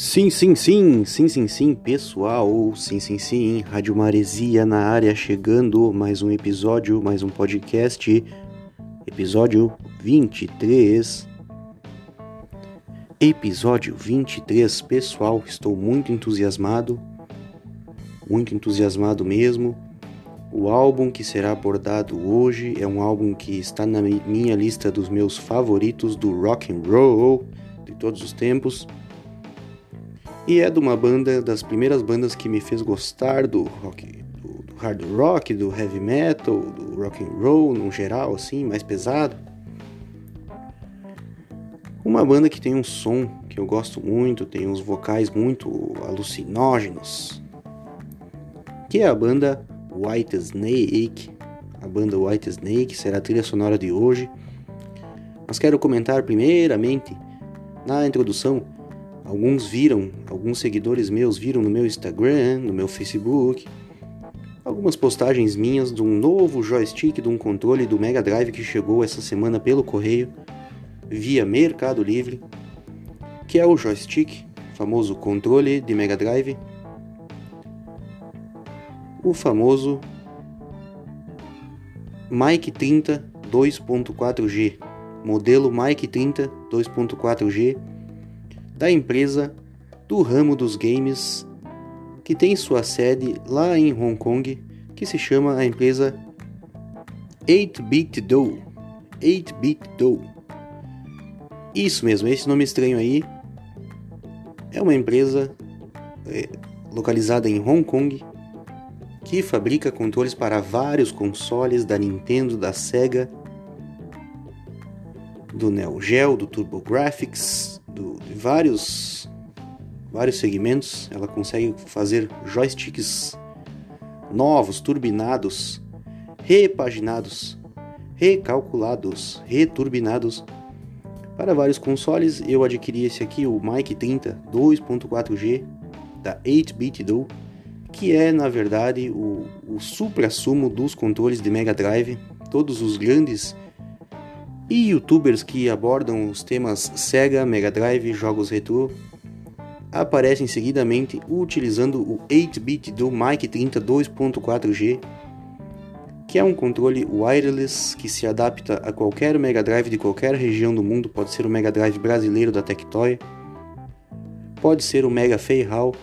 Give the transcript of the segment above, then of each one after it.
Sim, sim, sim, sim, sim, sim, pessoal, sim, sim, sim, Rádio Maresia na área chegando, mais um episódio, mais um podcast, episódio 23. Episódio 23, pessoal, estou muito entusiasmado, muito entusiasmado mesmo. O álbum que será abordado hoje é um álbum que está na minha lista dos meus favoritos do rock and roll de todos os tempos e é de uma banda, das primeiras bandas que me fez gostar do rock, do, do hard rock, do heavy metal, do rock and roll no geral, assim, mais pesado. Uma banda que tem um som que eu gosto muito, tem uns vocais muito alucinógenos, que é a banda White Snake. A banda White Snake será a trilha sonora de hoje. Mas quero comentar primeiramente na introdução Alguns viram, alguns seguidores meus viram no meu Instagram, no meu Facebook, algumas postagens minhas de um novo joystick de um controle do Mega Drive que chegou essa semana pelo correio via Mercado Livre, que é o joystick, famoso controle de Mega Drive, o famoso Mike 30 2.4G, modelo Mike 30 2.4G da empresa do ramo dos games que tem sua sede lá em Hong Kong, que se chama a empresa 8-Bit Do. 8-Bit Do. Isso mesmo, esse nome estranho aí é uma empresa é, localizada em Hong Kong que fabrica controles para vários consoles da Nintendo, da Sega, do Neo Geo, do TurboGrafx, do, de vários, vários segmentos. Ela consegue fazer joysticks novos, turbinados, repaginados, recalculados, returbinados para vários consoles. Eu adquiri esse aqui, o Mic 30 2.4G da 8-Bit Do, que é na verdade o, o supra-sumo dos controles de Mega Drive. Todos os grandes e youtubers que abordam os temas Sega, Mega Drive, jogos retrô aparecem seguidamente utilizando o 8-bit do Mic 30 2.4G, que é um controle wireless que se adapta a qualquer Mega Drive de qualquer região do mundo, pode ser o Mega Drive brasileiro da Tectoy, pode ser o Mega Feihao,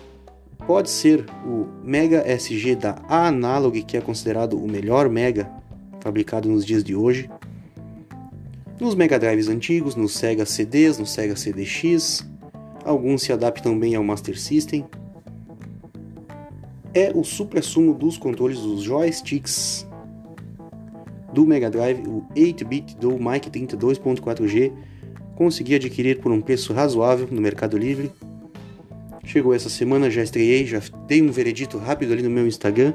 pode ser o Mega SG da Analog, que é considerado o melhor Mega fabricado nos dias de hoje nos Mega Drives antigos, nos Sega CDs, no Sega CDX, alguns se adaptam bem ao Master System. É o supra-sumo dos controles dos joysticks do Mega Drive, o 8-bit do Mic 32.4G. Consegui adquirir por um preço razoável no Mercado Livre. Chegou essa semana, já estreiei, já dei um veredito rápido ali no meu Instagram.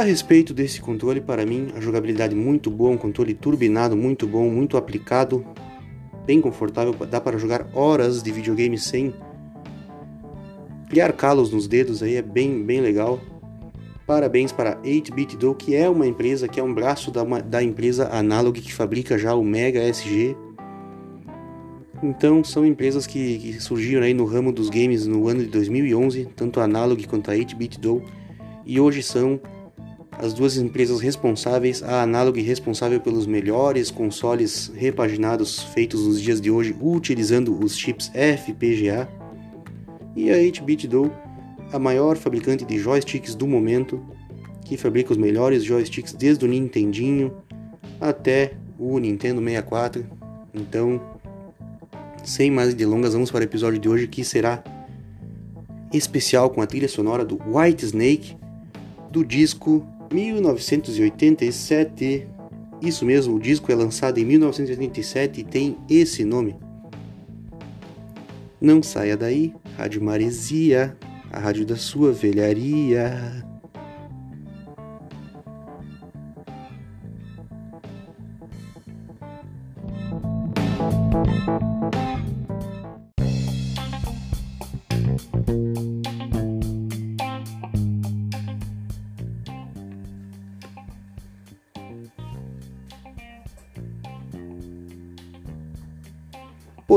A respeito desse controle, para mim, a jogabilidade muito boa, um controle turbinado muito bom, muito aplicado, bem confortável, dá para jogar horas de videogame sem criar calos nos dedos, aí é bem, bem legal. Parabéns para 8-Bit Do, que é uma empresa, que é um braço da, da empresa Analog, que fabrica já o Mega SG. Então, são empresas que, que surgiram aí no ramo dos games no ano de 2011, tanto a Analog quanto a 8-Bit Do, e hoje são as duas empresas responsáveis, a Analog responsável pelos melhores consoles repaginados feitos nos dias de hoje utilizando os chips FPGA, e a 8-Bit Do, a maior fabricante de joysticks do momento, que fabrica os melhores joysticks desde o Nintendinho até o Nintendo 64. Então, sem mais delongas, vamos para o episódio de hoje que será especial com a trilha sonora do White Snake do disco 1987, isso mesmo, o disco é lançado em 1987 e tem esse nome. Não saia daí, Rádio Maresia, a rádio da sua velharia.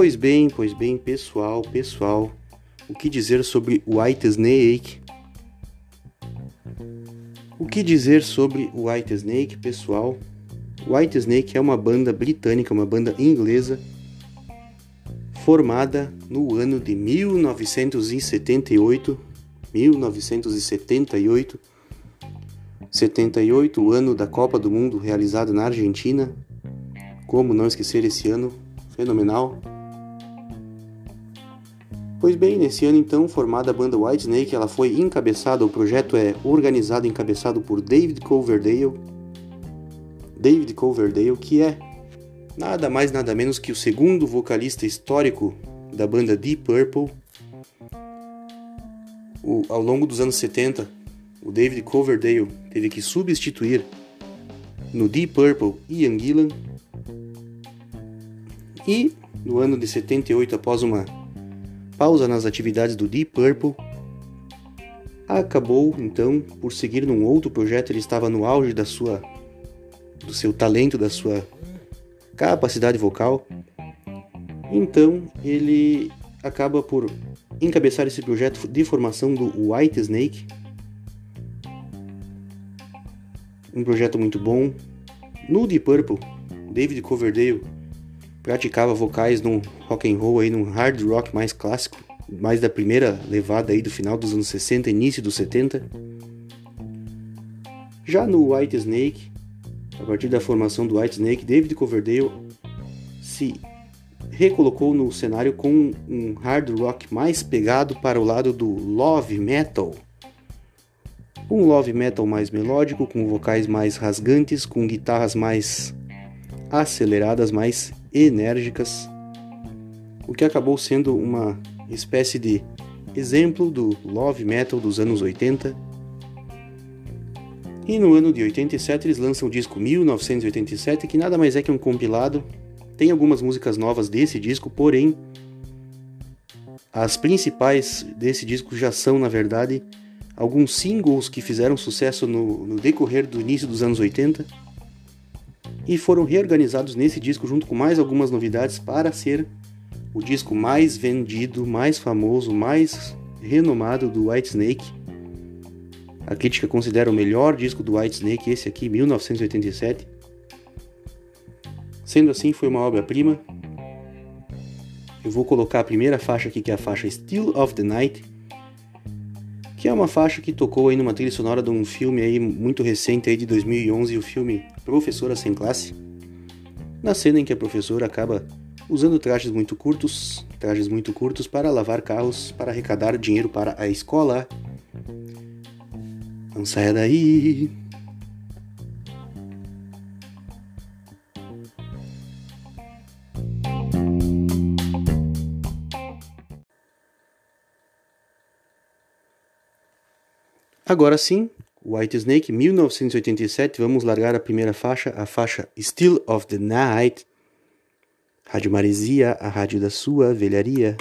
Pois bem, pois bem, pessoal, pessoal, o que dizer sobre White Snake? O que dizer sobre White Snake, pessoal? White Snake é uma banda britânica, uma banda inglesa, formada no ano de 1978, 1978, 78, o ano da Copa do Mundo realizado na Argentina. Como não esquecer esse ano fenomenal? Pois bem, nesse ano então, formada a banda Whitesnake, ela foi encabeçada, o projeto é organizado e encabeçado por David Coverdale. David Coverdale, que é nada mais nada menos que o segundo vocalista histórico da banda Deep Purple. O, ao longo dos anos 70, o David Coverdale teve que substituir no Deep Purple Ian Gillan. E no ano de 78, após uma pausa nas atividades do Deep Purple, acabou então por seguir num outro projeto. Ele estava no auge da sua, do seu talento, da sua capacidade vocal. Então ele acaba por encabeçar esse projeto de formação do White Snake. Um projeto muito bom. No Deep Purple, David Coverdale praticava vocais num rock and roll aí, num hard rock mais clássico, mais da primeira levada aí do final dos anos 60, início dos 70. Já no White Snake, a partir da formação do White Snake, David Coverdale se recolocou no cenário com um hard rock mais pegado para o lado do love metal. Um love metal mais melódico, com vocais mais rasgantes, com guitarras mais aceleradas, mais enérgicas, o que acabou sendo uma espécie de exemplo do love metal dos anos 80. E no ano de 87 eles lançam o disco 1987, que nada mais é que um compilado. Tem algumas músicas novas desse disco, porém as principais desse disco já são, na verdade, alguns singles que fizeram sucesso no, no decorrer do início dos anos 80 e foram reorganizados nesse disco junto com mais algumas novidades para ser o disco mais vendido, mais famoso, mais renomado do Whitesnake. A crítica considera o melhor disco do Whitesnake, esse aqui, 1987. Sendo assim, foi uma obra-prima. Eu vou colocar a primeira faixa aqui, que é a faixa Still of the Night, que é uma faixa que tocou aí numa trilha sonora de um filme aí muito recente aí de 2011, o filme Professora Sem Classe. Na cena em que a professora acaba usando trajes muito curtos, trajes muito curtos para lavar carros para arrecadar dinheiro para a escola. Não saia daí. Agora sim, White Snake, 1987, vamos largar a primeira faixa, a faixa Still of the Night. Rádio Maresia, a rádio da sua velharia.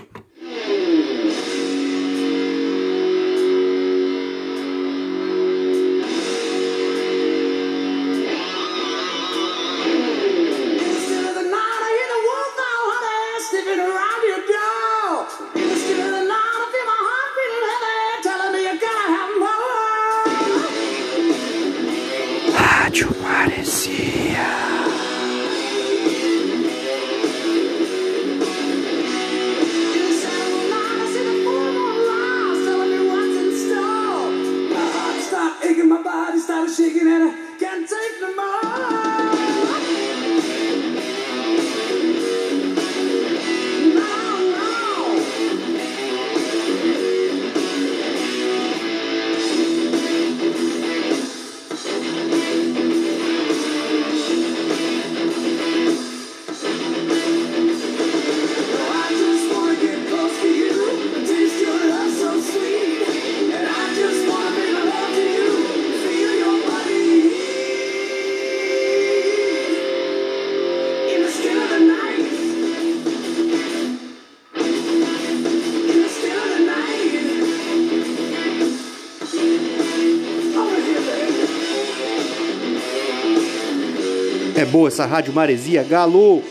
Boa essa rádio Maresia, Galo!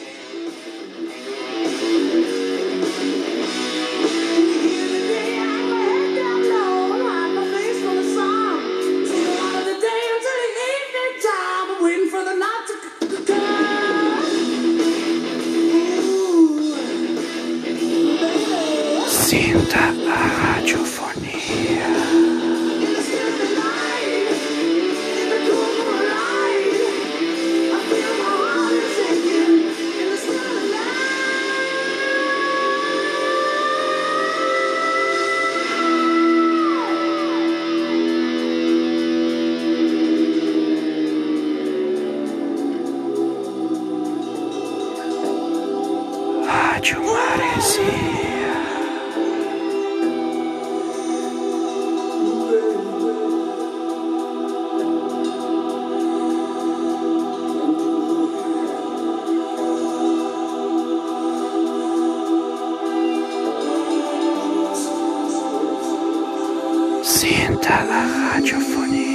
Sienta la radiofonía.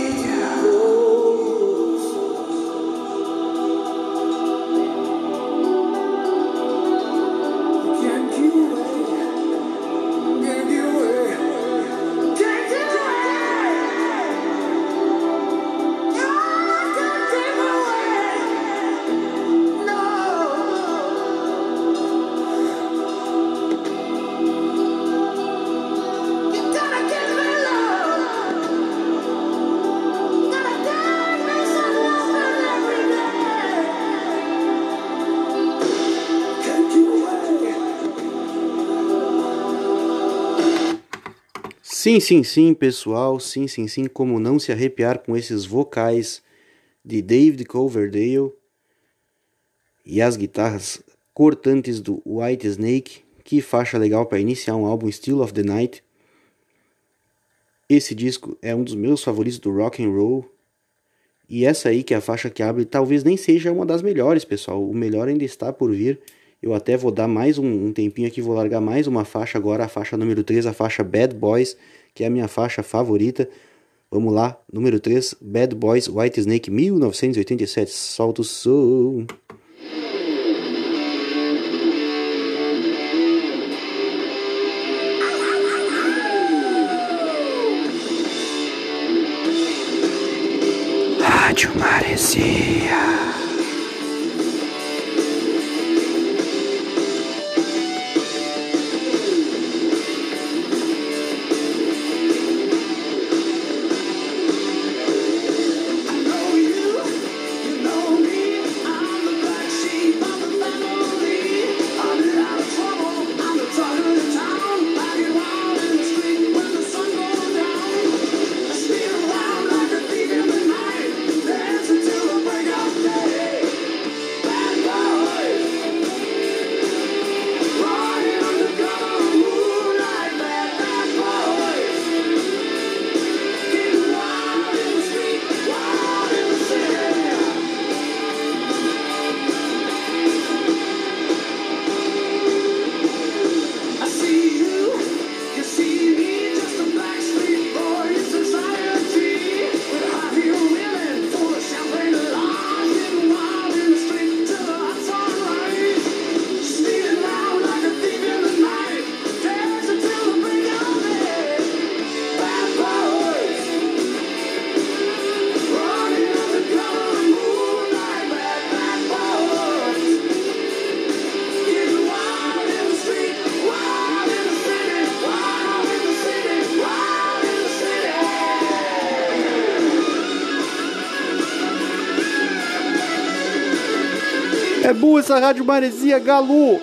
Sim, sim, sim, pessoal, sim, sim, sim, como não se arrepiar com esses vocais de David Coverdale e as guitarras cortantes do White Snake, que faixa legal para iniciar um álbum Still of the Night. Esse disco é um dos meus favoritos do rock and roll. E essa aí que é a faixa que abre, talvez nem seja uma das melhores, pessoal. O melhor ainda está por vir. Eu até vou dar mais um, um, tempinho aqui, vou largar mais uma faixa agora, a faixa número 3, a faixa Bad Boys, que é a minha faixa favorita. Vamos lá, número 3, Bad Boys, White Snake, 1987. Solta o som. Rádio Maresia. Essa rádio maresia, galo!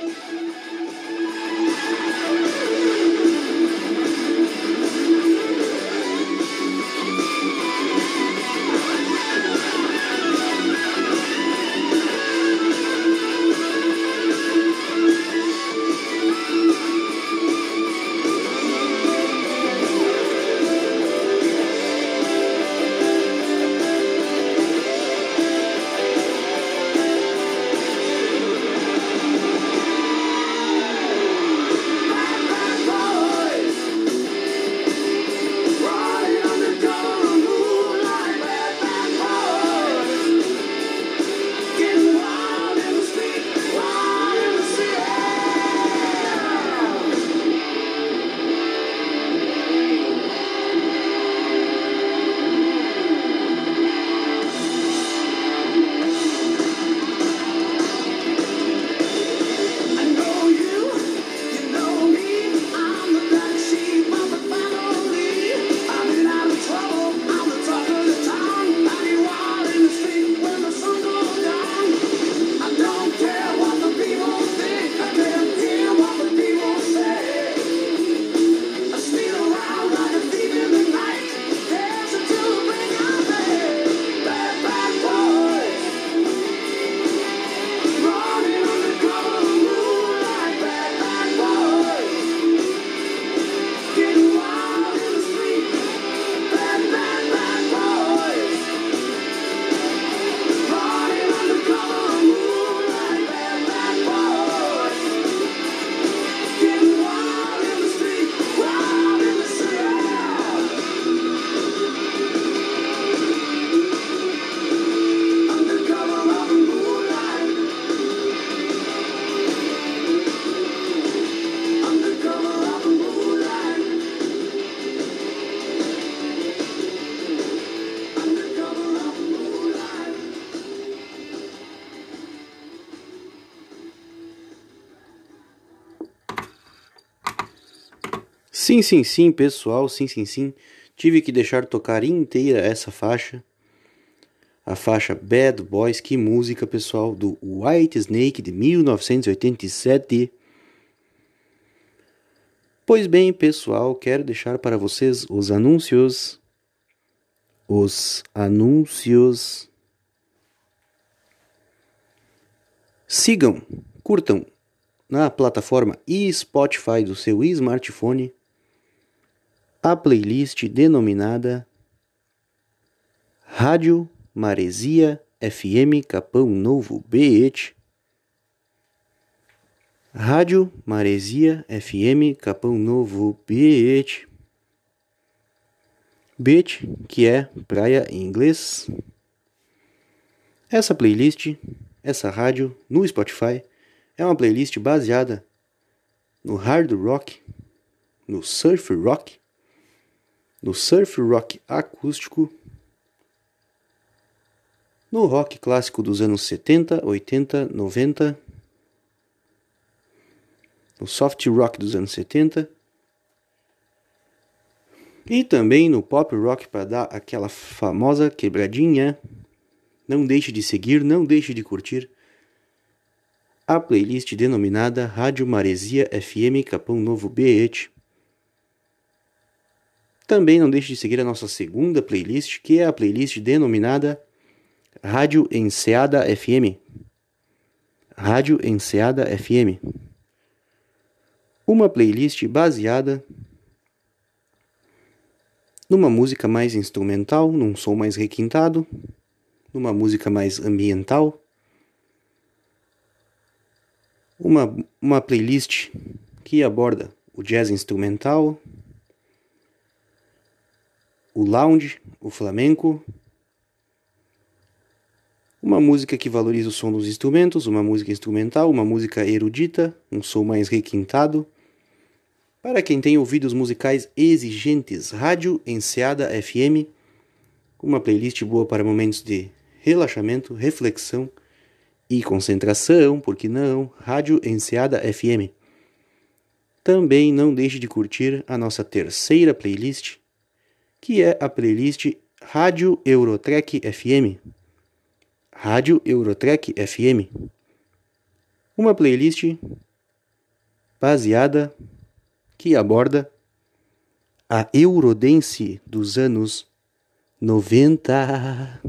Sim, sim, sim, pessoal, sim, sim, sim. Tive que deixar tocar inteira essa faixa. A faixa Bad Boys, que música, pessoal, do White Snake de 1987. Pois bem, pessoal, quero deixar para vocês os anúncios. Os anúncios. Sigam, curtam na plataforma e Spotify do seu smartphone a playlist denominada Rádio Maresia FM Capão Novo BET Rádio Maresia FM Capão Novo BET BET, que é praia em inglês. Essa playlist, essa rádio no Spotify é uma playlist baseada no hard rock, no surf rock no surf rock acústico, no rock clássico dos anos 70, 80, 90, no soft rock dos anos 70 e também no pop rock para dar aquela famosa quebradinha. Não deixe de seguir, não deixe de curtir a playlist denominada Rádio Maresia FM Capão Novo BET também não deixe de seguir a nossa segunda playlist, que é a playlist denominada Rádio Enseada FM. Rádio Enseada FM. Uma playlist baseada numa música mais instrumental, num som mais requintado, numa música mais ambiental. Uma, uma playlist que aborda o jazz instrumental, o lounge, o flamenco. Uma música que valoriza o som dos instrumentos, uma música instrumental, uma música erudita, um som mais requintado. Para quem tem ouvidos musicais exigentes, Rádio Enseada FM, uma playlist boa para momentos de relaxamento, reflexão e concentração, por que não? Rádio Enseada FM. Também não deixe de curtir a nossa terceira playlist, que é a playlist Rádio Eurotrek FM. Rádio Eurotrek FM. Uma playlist baseada que aborda a Eurodense dos anos 90.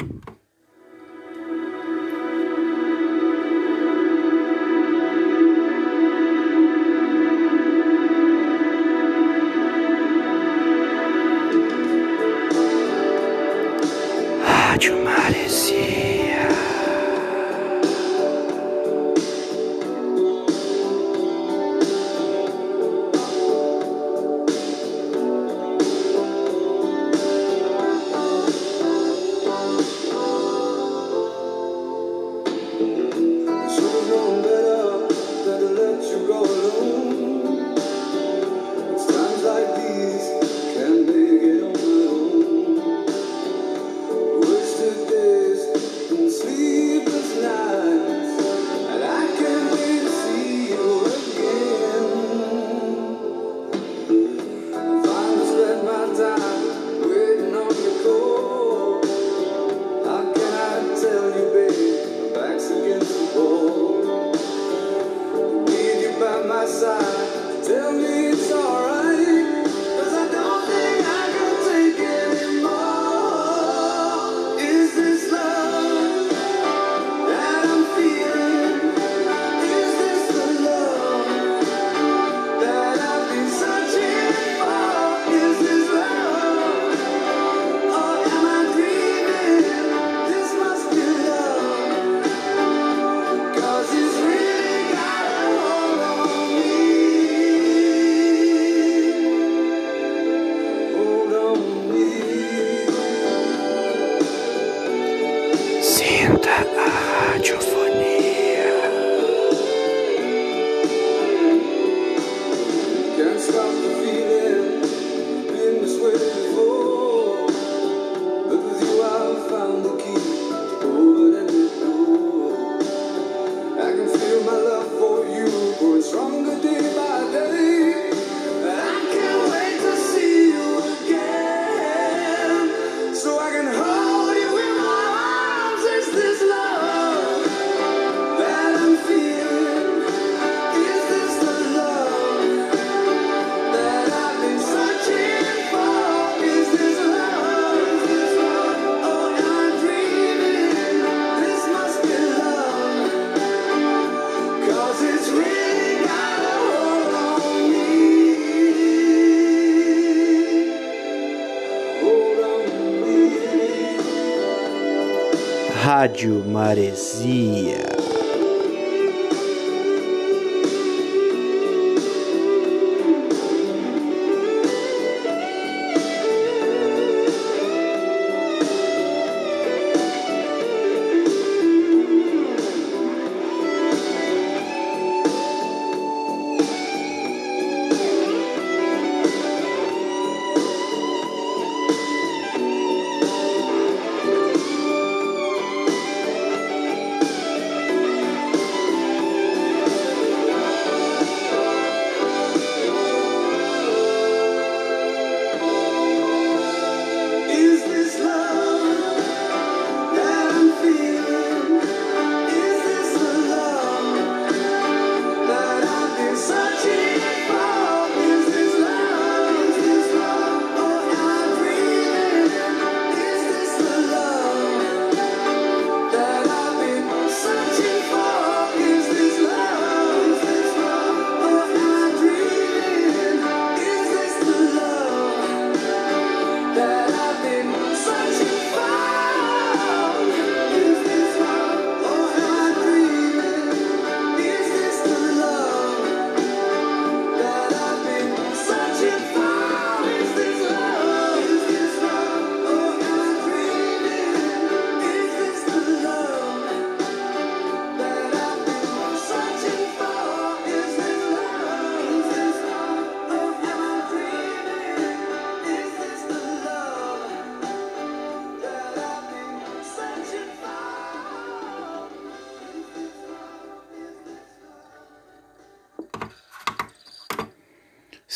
Rádio Maresia.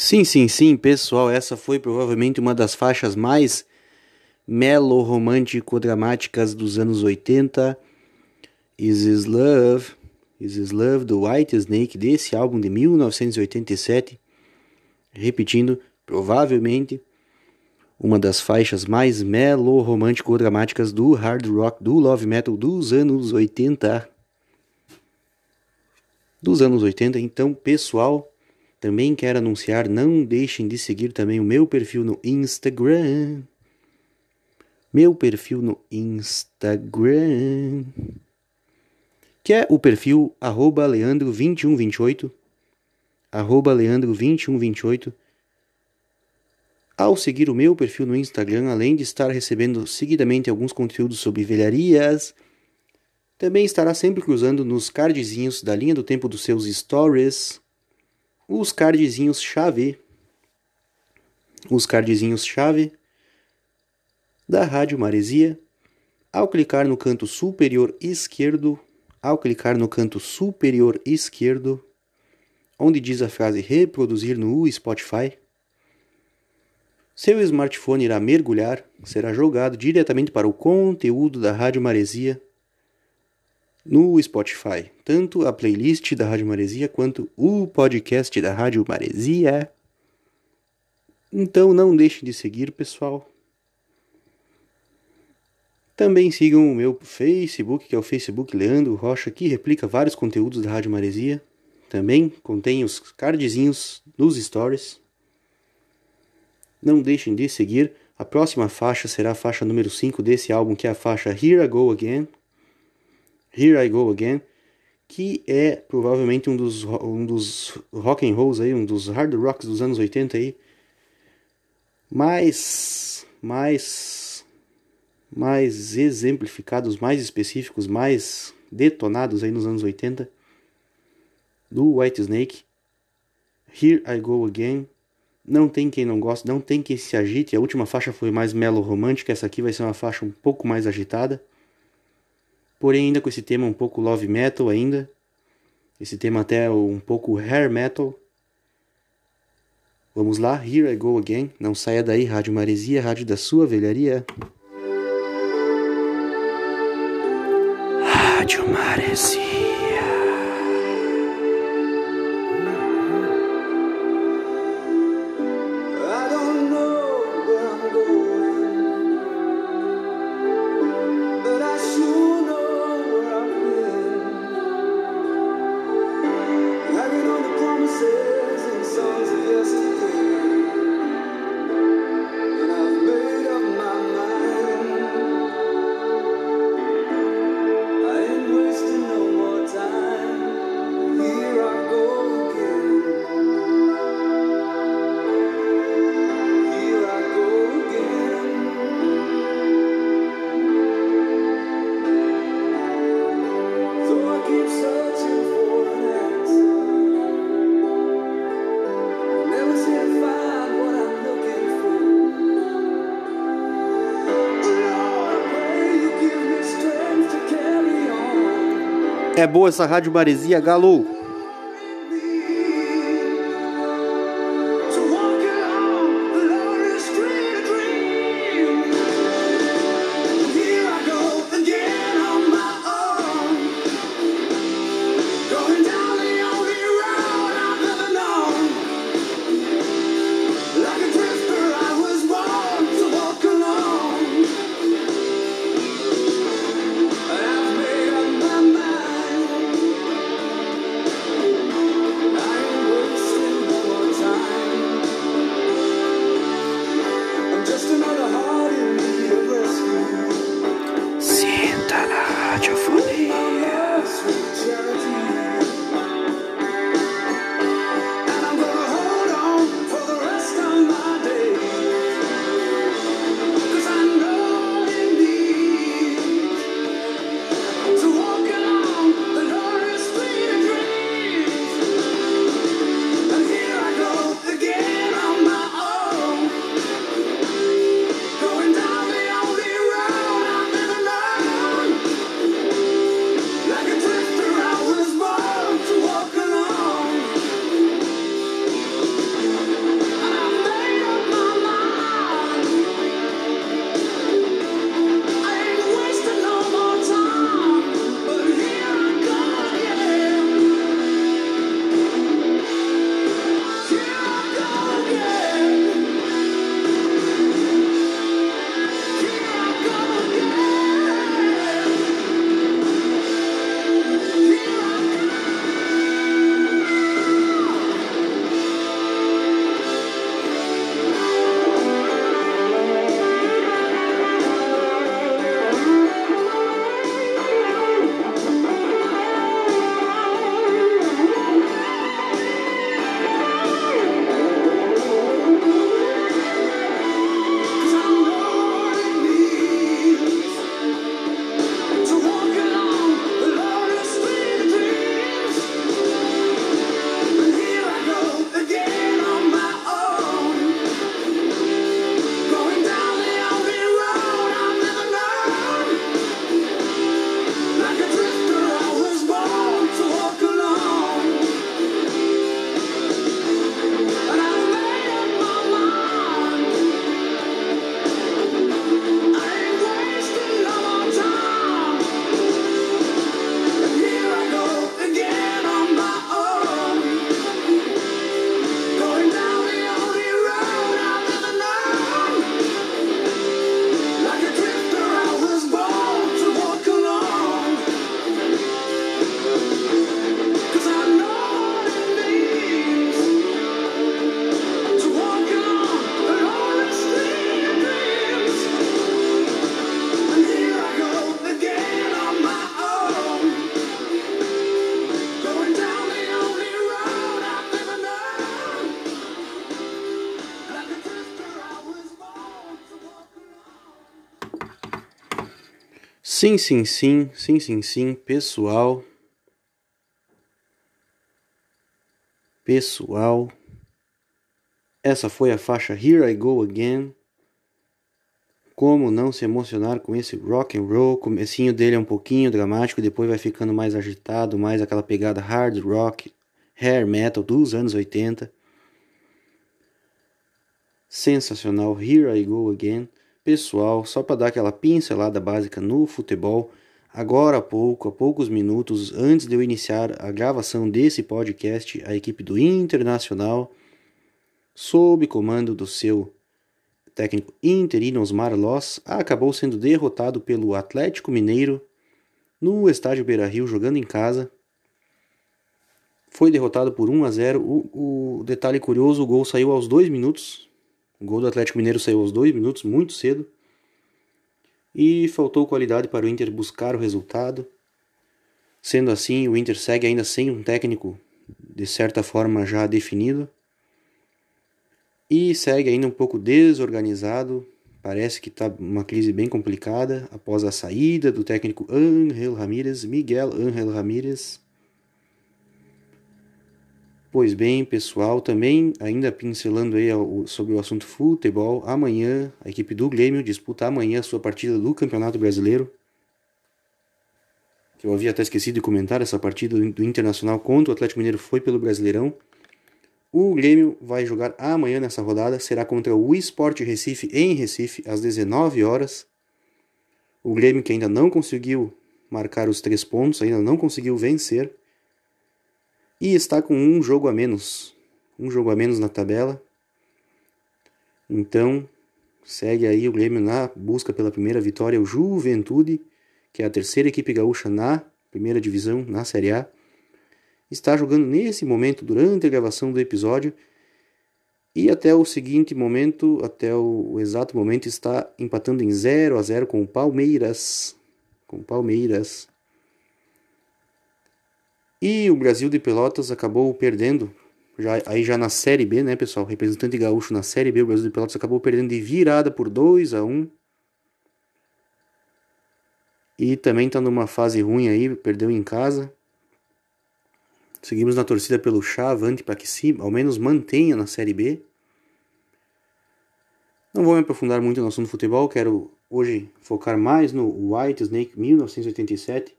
Sim, sim, sim, pessoal, essa foi provavelmente uma das faixas mais melo-romântico-dramáticas dos anos 80. Is This Love? Is This Love do White Snake, desse álbum de 1987. Repetindo, provavelmente uma das faixas mais melo-romântico-dramáticas do hard rock, do love metal dos anos 80. Dos anos 80, então, pessoal, também quero anunciar, não deixem de seguir também o meu perfil no Instagram. Meu perfil no Instagram. Que é o perfil arroba leandro2128. Arroba leandro2128. Ao seguir o meu perfil no Instagram, além de estar recebendo seguidamente alguns conteúdos sobre velharias, também estará sempre cruzando nos cardzinhos da linha do tempo dos seus stories os cardzinhos chave, os cardzinhos chave da Rádio Maresia. Ao clicar no canto superior esquerdo, ao clicar no canto superior esquerdo, onde diz a frase reproduzir no Spotify, seu smartphone irá mergulhar, será jogado diretamente para o conteúdo da Rádio Maresia no Spotify, tanto a playlist da Rádio Maresia quanto o podcast da Rádio Maresia. Então não deixe de seguir, pessoal. Também sigam o meu Facebook, que é o Facebook Leandro Rocha, que replica vários conteúdos da Rádio Maresia. Também contém os cardzinhos nos stories. Não deixem de seguir. A próxima faixa será a faixa número 5 desse álbum, que é a faixa Here I Go Again. Here I Go Again, que é provavelmente um dos, um dos rock and rolls aí, um dos hard rocks dos anos 80 aí, mais, mais, mais exemplificados, mais específicos, mais detonados aí nos anos 80, do White Snake. Here I Go Again. Não tem quem não goste, não tem quem se agite. A última faixa foi mais melo romântica, essa aqui vai ser uma faixa um pouco mais agitada porém ainda com esse tema um pouco love metal ainda, esse tema até um pouco hair metal. Vamos lá, Here I Go Again, não saia daí, Rádio Maresia, rádio da sua velharia. Rádio Maresia. É boa essa rádio Maresia, Galo. Sim, sim, sim, sim, sim, sim, pessoal. Pessoal. Essa foi a faixa Here I Go Again. Como não se emocionar com esse rock and roll? O comecinho dele é um pouquinho dramático, depois vai ficando mais agitado, mais aquela pegada hard rock, hair metal dos anos 80. Sensacional, Here I Go Again. Pessoal, só para dar aquela pincelada básica no futebol, agora há pouco, há poucos minutos antes de eu iniciar a gravação desse podcast, a equipe do Internacional, sob comando do seu técnico interino Osmar Loss, acabou sendo derrotado pelo Atlético Mineiro no estádio Beira-Rio, jogando em casa. Foi derrotado por 1 a 0. O, o detalhe curioso, o gol saiu aos dois minutos, o gol do Atlético Mineiro saiu aos dois minutos, muito cedo. E faltou qualidade para o Inter buscar o resultado. Sendo assim, o Inter segue ainda sem um técnico de certa forma já definido. E segue ainda um pouco desorganizado. Parece que está uma crise bem complicada após a saída do técnico Ángel Ramírez, Miguel Ángel Ramírez Pois bem, pessoal, também ainda pincelando aí sobre o assunto futebol, amanhã a equipe do Grêmio disputa amanhã a sua partida do Campeonato Brasileiro. que eu havia até esquecido de comentar, essa partida do Internacional contra o Atlético Mineiro foi pelo Brasileirão. O Grêmio vai jogar amanhã nessa rodada, será contra o Sport Recife em Recife, às 19 horas. O Grêmio que ainda não conseguiu marcar os três pontos, ainda não conseguiu vencer. E está com um jogo a menos. Um jogo a menos na tabela. Então, segue aí o Grêmio na busca pela primeira vitória. O Juventude, que é a terceira equipe gaúcha na primeira divisão, na Série A está jogando nesse momento, durante a gravação do episódio, e até o seguinte momento, até o, exato momento, está empatando em 0 a 0 com o Palmeiras. Com o Palmeiras. E o Brasil de Pelotas acabou perdendo, já, aí já na Série B, né, pessoal? Representante gaúcho na Série B, o Brasil de Pelotas acabou perdendo de virada por 2 a 1 E também está numa fase ruim aí, perdeu em casa. Seguimos na torcida pelo Chá, avante para que se ao menos mantenha na Série B. Não vou me aprofundar muito no assunto do futebol, quero hoje focar mais no White Snake 1987.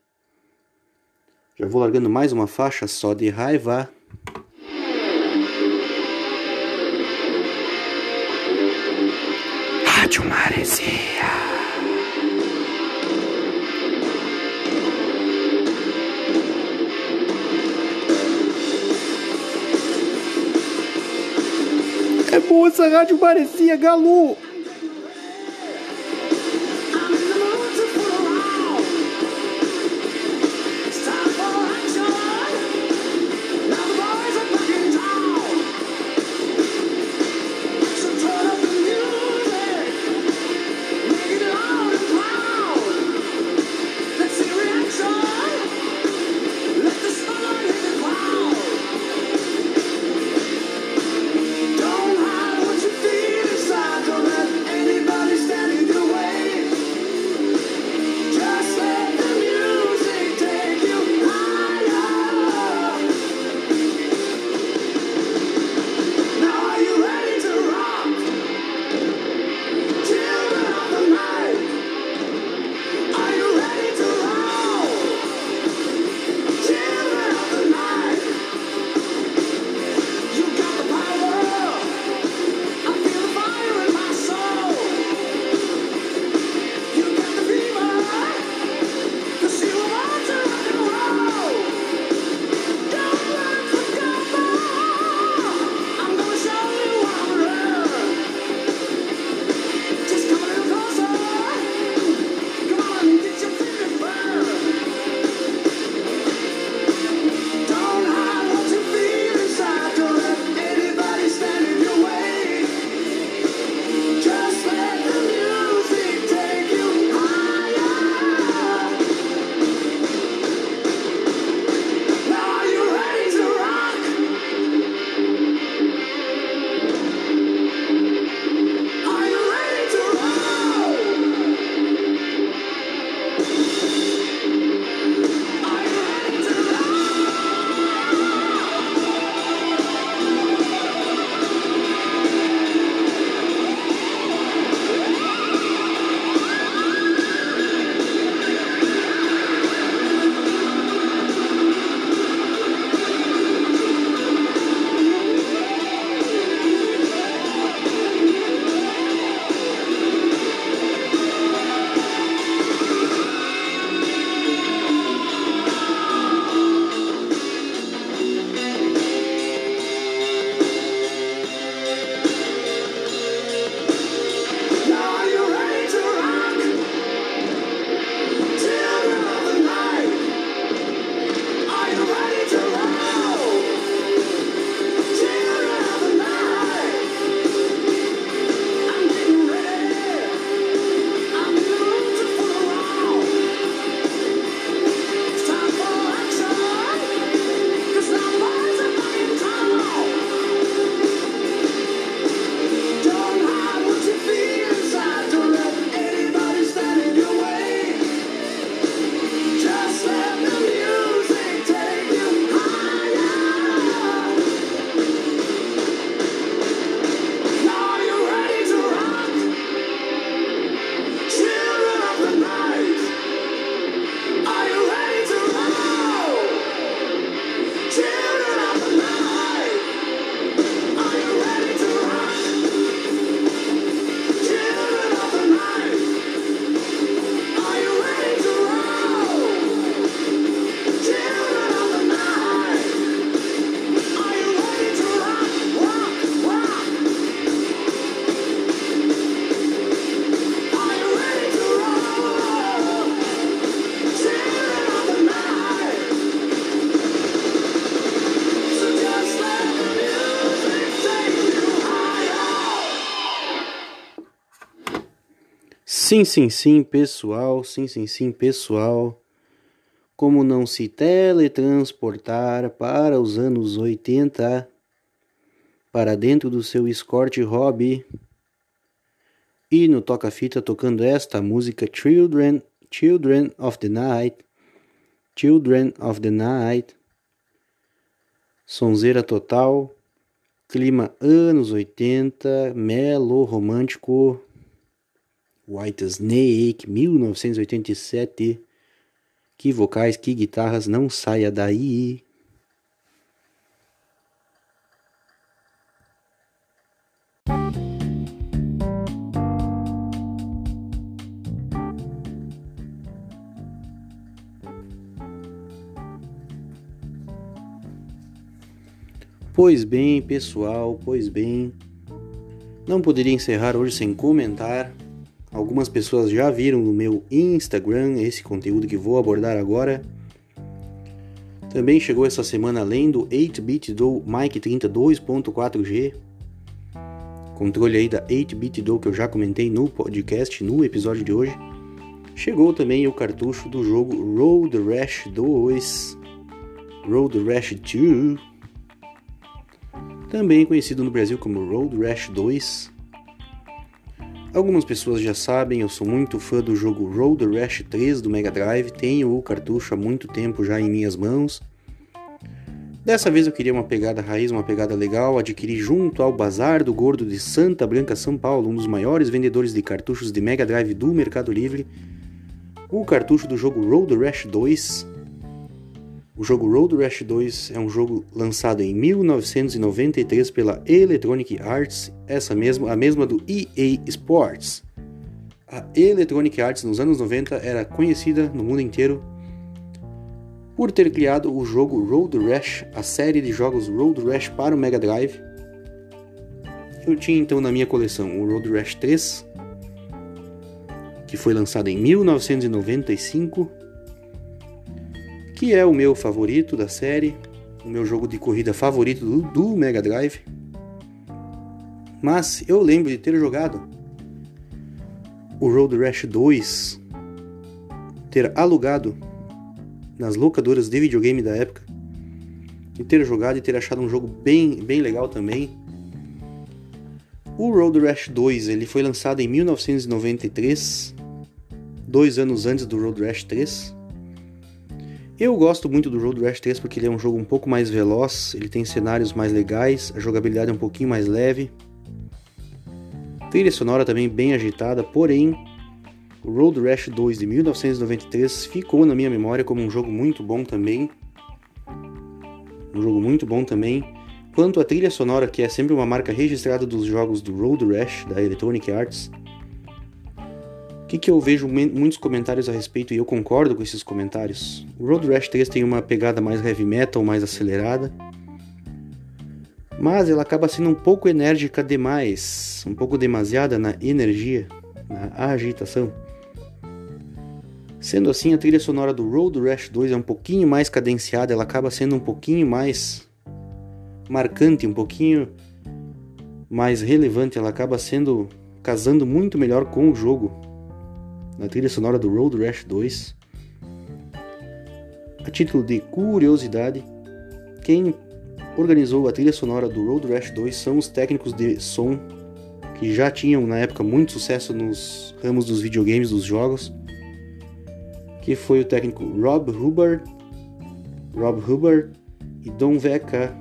Já vou largando mais uma faixa só de raiva. Rádio Maresia. É boa essa rádio parecia Galo. Sim, sim, sim, pessoal, sim, sim, sim, pessoal. Como não se teletransportar para os anos 80 para dentro do seu escort hobby e no toca-fita tocando esta música Children, Children of the Night, Children of the Night, sonzeira total, clima anos 80, melo romântico, White Snake, 1987. Que vocais, que guitarras, não saia daí. Pois bem, pessoal, pois bem. Não poderia encerrar hoje sem comentar Algumas pessoas já viram no meu Instagram esse conteúdo que vou abordar agora. Também chegou essa semana além do 8-bit do Mic 32.4G. Controle aí da 8-bit do que eu já comentei no podcast, no episódio de hoje. Chegou também o cartucho do jogo Road Rash 2, Road Rash 2, também conhecido no Brasil como Road Rash 2. Algumas pessoas já sabem, eu sou muito fã do jogo Road Rash 3 do Mega Drive, tenho o cartucho há muito tempo já em minhas mãos. Dessa vez eu queria uma pegada raiz, uma pegada legal, adquiri junto ao Bazar do Gordo de Santa Branca, São Paulo, um dos maiores vendedores de cartuchos de Mega Drive do Mercado Livre, o cartucho do jogo Road Rash 2, o jogo Road Rash 2 é um jogo lançado em 1993 pela Electronic Arts, essa mesma, a mesma do EA Sports. A Electronic Arts nos anos 90 era conhecida no mundo inteiro por ter criado o jogo Road Rash, a série de jogos Road Rash para o Mega Drive. Eu tinha então na minha coleção o Road Rash 3, que foi lançado em 1995 que é o meu favorito da série, o meu jogo de corrida favorito do, do Mega Drive. Mas eu lembro de ter jogado o Road Rash 2, ter alugado nas locadoras de videogame da época, e ter jogado e ter achado um jogo bem, bem legal também. O Road Rash 2 ele foi lançado em 1993, dois anos antes do Road Rash 3. Eu gosto muito do Road Rash 3 porque ele é um jogo um pouco mais veloz, ele tem cenários mais legais, a jogabilidade é um pouquinho mais leve. Trilha sonora também bem agitada, porém, o Road Rash 2 de 1993 ficou na minha memória como um jogo muito bom também. Um jogo muito bom também. Quanto à trilha sonora, que é sempre uma marca registrada dos jogos do Road Rash da Electronic Arts, que, que eu vejo muitos comentários a respeito e eu concordo com esses comentários. O Road Rash 3 tem uma pegada mais heavy metal, mais acelerada, mas ela acaba sendo um pouco enérgica demais, um pouco demasiada na energia, na agitação. Sendo assim, a trilha sonora do Road Rash 2 é um pouquinho mais cadenciada, ela acaba sendo um pouquinho mais marcante, um pouquinho mais relevante, ela acaba sendo casando muito melhor com o jogo na trilha sonora do Road Rash 2. A título de curiosidade, quem organizou a trilha sonora do Road Rash 2 são os técnicos de som que já tinham na época muito sucesso nos ramos dos videogames, dos jogos, que foi o técnico Rob Hubbard, Rob Hubbard e Don Veca.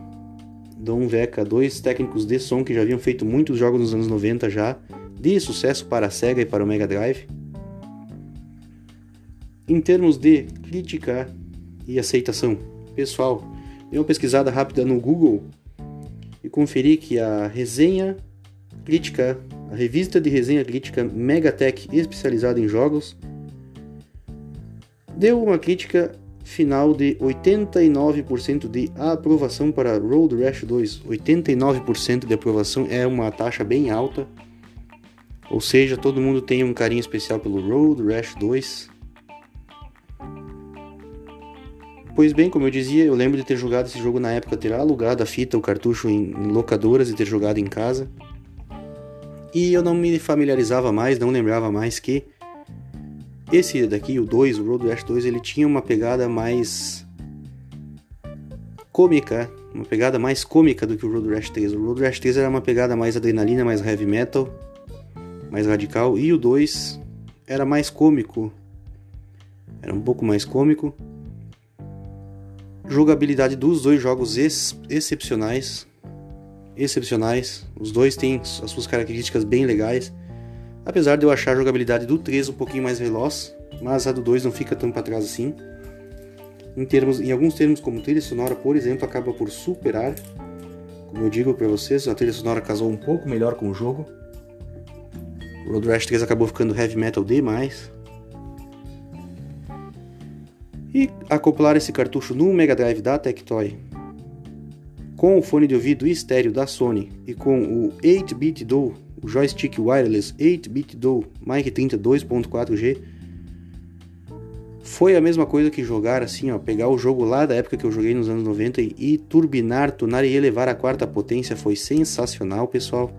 Don Veca, dois técnicos de som que já haviam feito muitos jogos nos anos 90 já, de sucesso para a Sega e para o Mega Drive. Em termos de crítica e aceitação, pessoal, dei uma pesquisada rápida no Google e conferi que a resenha crítica, a revista de resenha crítica Megatech especializada em jogos, deu uma crítica final de 89% de aprovação para Road Rash 2. 89% de aprovação é uma taxa bem alta. Ou seja, todo mundo tem um carinho especial pelo Road Rash 2. Pois bem, como eu dizia, eu lembro de ter jogado esse jogo na época, ter alugado a fita, o cartucho em, locadoras e ter jogado em casa. E eu não me familiarizava mais, não lembrava mais que esse daqui, o 2, o Road Rash 2, ele tinha uma pegada mais cômica, uma pegada mais cômica do que o Road Rash 3. O Road Rash 3 era uma pegada mais adrenalina, mais heavy metal, mais radical, e o 2 era mais cômico. Era um pouco mais cômico. Jogabilidade dos dois jogos ex excepcionais. Excepcionais. Os dois têm as suas características bem legais. Apesar de eu achar a jogabilidade do 3 um pouquinho mais veloz, mas a do 2 não fica tão para trás assim. Em, termos, em alguns termos, como trilha sonora, por exemplo, acaba por superar. Como eu digo para vocês, a trilha sonora casou um pouco melhor com o jogo. O Road Rash 3 acabou ficando heavy metal demais. E acoplar esse cartucho no Mega Drive da Tectoy com o fone de ouvido estéreo da Sony e com o 8-bit DO, o joystick wireless 8-bit DO Mic 30 2.4G foi a mesma coisa que jogar assim, ó, pegar o jogo lá da época que eu joguei nos anos 90 e, turbinar, tunar e elevar a quarta potência foi sensacional, pessoal.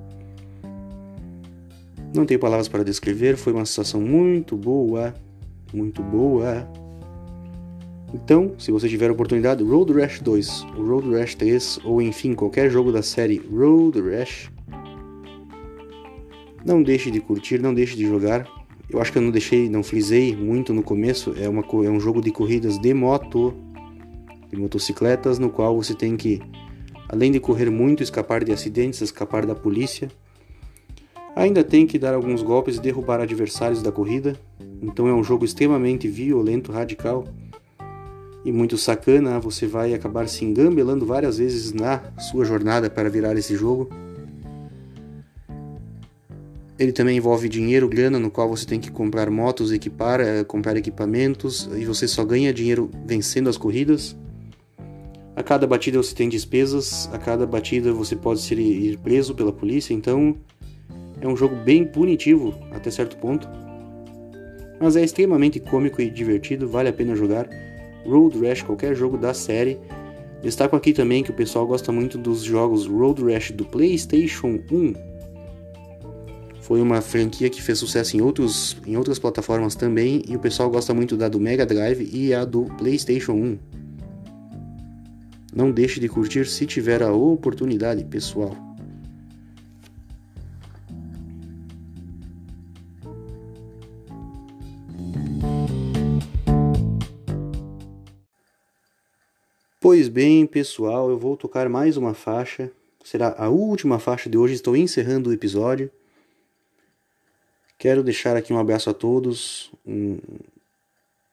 Não tenho palavras para descrever, foi uma sensação muito boa, muito boa. Então, se você tiver a oportunidade, Road Rash 2, Road Rash 3 ou enfim qualquer jogo da série Road Rash, não deixe de curtir, não deixe de jogar. Eu acho que eu não deixei, não frisei muito no começo. É, uma, é um jogo de corridas de moto, de motocicletas, no qual você tem que, além de correr muito, escapar de acidentes, escapar da polícia, ainda tem que dar alguns golpes e derrubar adversários da corrida. Então é um jogo extremamente violento, radical e muito sacana. Você vai acabar se engambelando várias vezes na sua jornada para virar esse jogo. Ele também envolve dinheiro, grana, no qual você tem que comprar motos, equipar, é, comprar equipamentos, e você só ganha dinheiro vencendo as corridas. A cada batida você tem despesas, a cada batida você pode ser ir preso pela polícia, então é um jogo bem punitivo até certo ponto. Mas é extremamente cômico e divertido, vale a pena jogar. Road Rash, qualquer jogo da série. Destaco aqui também que o pessoal gosta muito dos jogos Road Rash do PlayStation 1 foi uma franquia que fez sucesso em, outros, em outras plataformas também e o pessoal gosta muito da do Mega Drive e a do PlayStation 1. Não deixe de curtir se tiver a oportunidade, pessoal. Pois bem, pessoal, eu vou tocar mais uma faixa. Será a última faixa de hoje. Estou encerrando o episódio. Quero deixar aqui um abraço a todos, um,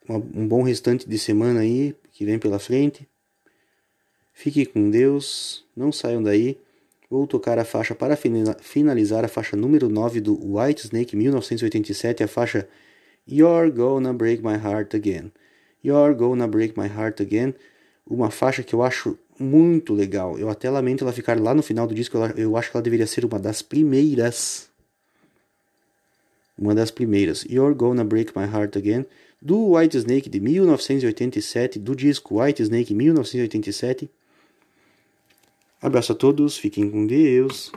um bom restante de semana aí que vem pela frente. Fique com Deus, não saiam daí. Vou tocar a faixa para finalizar a faixa número 9 do White Snake 1987, a faixa You're Gonna Break My Heart Again. You're Gonna Break My Heart Again, uma faixa que eu acho muito legal. Eu até lamento ela ficar lá no final do disco, eu acho que ela deveria ser uma das primeiras uma das primeiras, You're Gonna Break My Heart Again, do White Snake de 1987, do disco White Snake 1987. Abraço a todos, fiquem com Deus.